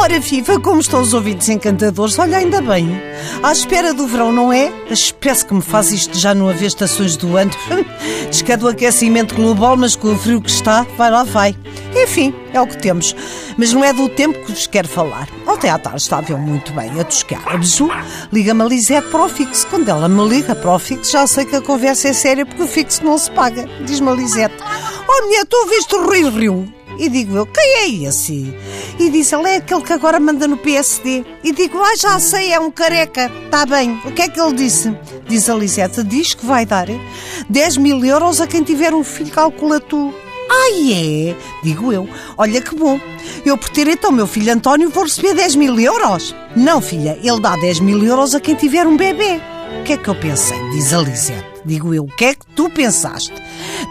Ora, viva, como estão os ouvidos encantadores? Olha, ainda bem. À espera do verão, não é? A espécie que me faz isto já não haver estações do ano. Diz que é do aquecimento global, mas com o frio que está, vai lá, vai. Enfim, é o que temos. Mas não é do tempo que vos quero falar. Ontem à tarde estava eu muito bem a toscar. A Beju liga-me a Lisete para o fixo. Quando ela me liga para o fixo, já sei que a conversa é séria porque o fixo não se paga. Diz-me a Lisete: Oh, minha, tu ouviste o Rio Rio? E digo eu, quem é esse? E diz ele, é aquele que agora manda no PSD. E digo, ah, já sei, é um careca. Está bem. O que é que ele disse? Diz a Lisete, diz que vai dar 10 mil euros a quem tiver um filho, calcula tu. Ai é? Digo eu. Olha que bom. Eu por ter então meu filho António vou receber 10 mil euros. Não, filha, ele dá 10 mil euros a quem tiver um bebê. O que é que eu pensei? Diz a Lisete. Digo eu, o que é que tu pensaste?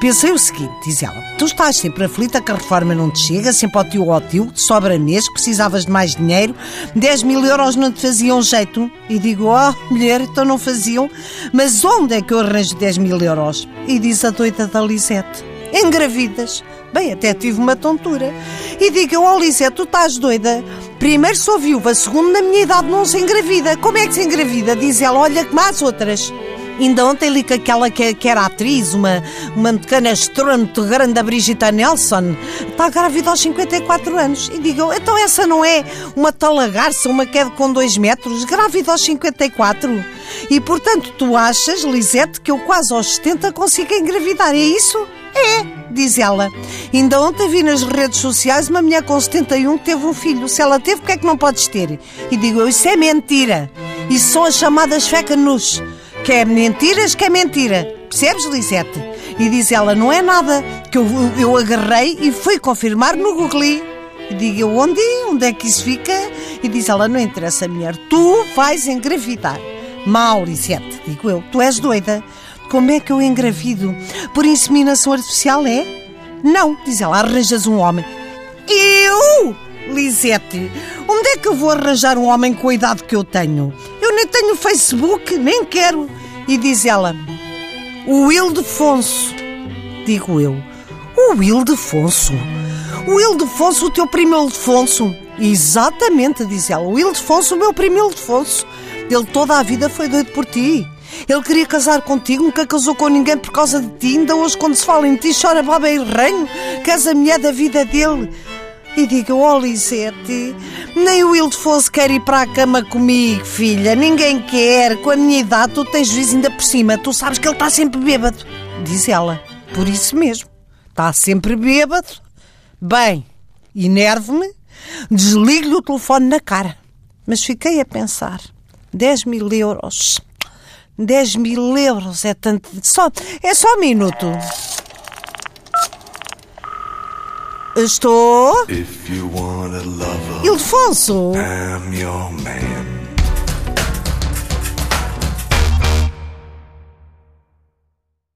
Pensei o seguinte, diz ela, tu estás sempre aflita que a reforma não te chega, sempre ao tio ao tio, te sobra mês, precisavas de mais dinheiro, 10 mil euros não te faziam jeito. E digo, oh, mulher, então não faziam, mas onde é que eu arranjo 10 mil euros? E diz a doida da Lisete, engravidas. Bem, até tive uma tontura. E digo, oh Lisete, tu estás doida? Primeiro sou viúva, segundo na minha idade não se engravida. Como é que se engravida? Diz ela, olha como as outras. Ainda ontem li que aquela que, que era atriz, uma, uma muito grande, a Brigitte Nelson, está grávida aos 54 anos. E digo, então essa não é uma talagarça, uma queda com 2 metros, grávida aos 54? E portanto tu achas, Lisete, que eu quase aos 70 consigo engravidar, é isso? É, diz ela. Ainda ontem vi nas redes sociais uma mulher com 71 que teve um filho. Se ela teve, porque é que não podes ter? E digo eu, isso é mentira. Isso são as chamadas fake news. Que é mentiras, que é mentira. Percebes, Lisete? E diz ela, não é nada. Que eu, eu agarrei e fui confirmar no Google. E digo eu, onde? Onde é que isso fica? E diz ela, não interessa, mulher. Tu vais engravidar. Mal, Lisete, digo eu. Tu és doida. Como é que eu engravido? Por inseminação artificial, é? Não, diz ela, arranjas um homem. Eu? Lisete, onde é que eu vou arranjar um homem com a idade que eu tenho? Eu nem tenho Facebook, nem quero. E diz ela, o Ildefonso. Digo eu, o Ildefonso? O Ildefonso, o teu primo Ildefonso? Exatamente, diz ela, o Ildefonso, o meu primo Ildefonso. Ele toda a vida foi doido por ti. Ele queria casar contigo, nunca casou com ninguém por causa de ti. Ainda hoje, quando se fala em ti, chora baba e ranho, que és a mulher da vida dele. E diga, oh, Lisete, nem o Ildefonso quer ir para a cama comigo, filha. Ninguém quer. Com a minha idade, tu tens juízo ainda por cima. Tu sabes que ele está sempre bêbado. Diz ela. Por isso mesmo. Está sempre bêbado. Bem, enerve-me, desligo-lhe o telefone na cara. Mas fiquei a pensar. 10 mil euros. 10 mil euros é tanto. Só, é só um minuto. Estou. Ildefonso. I'm your man.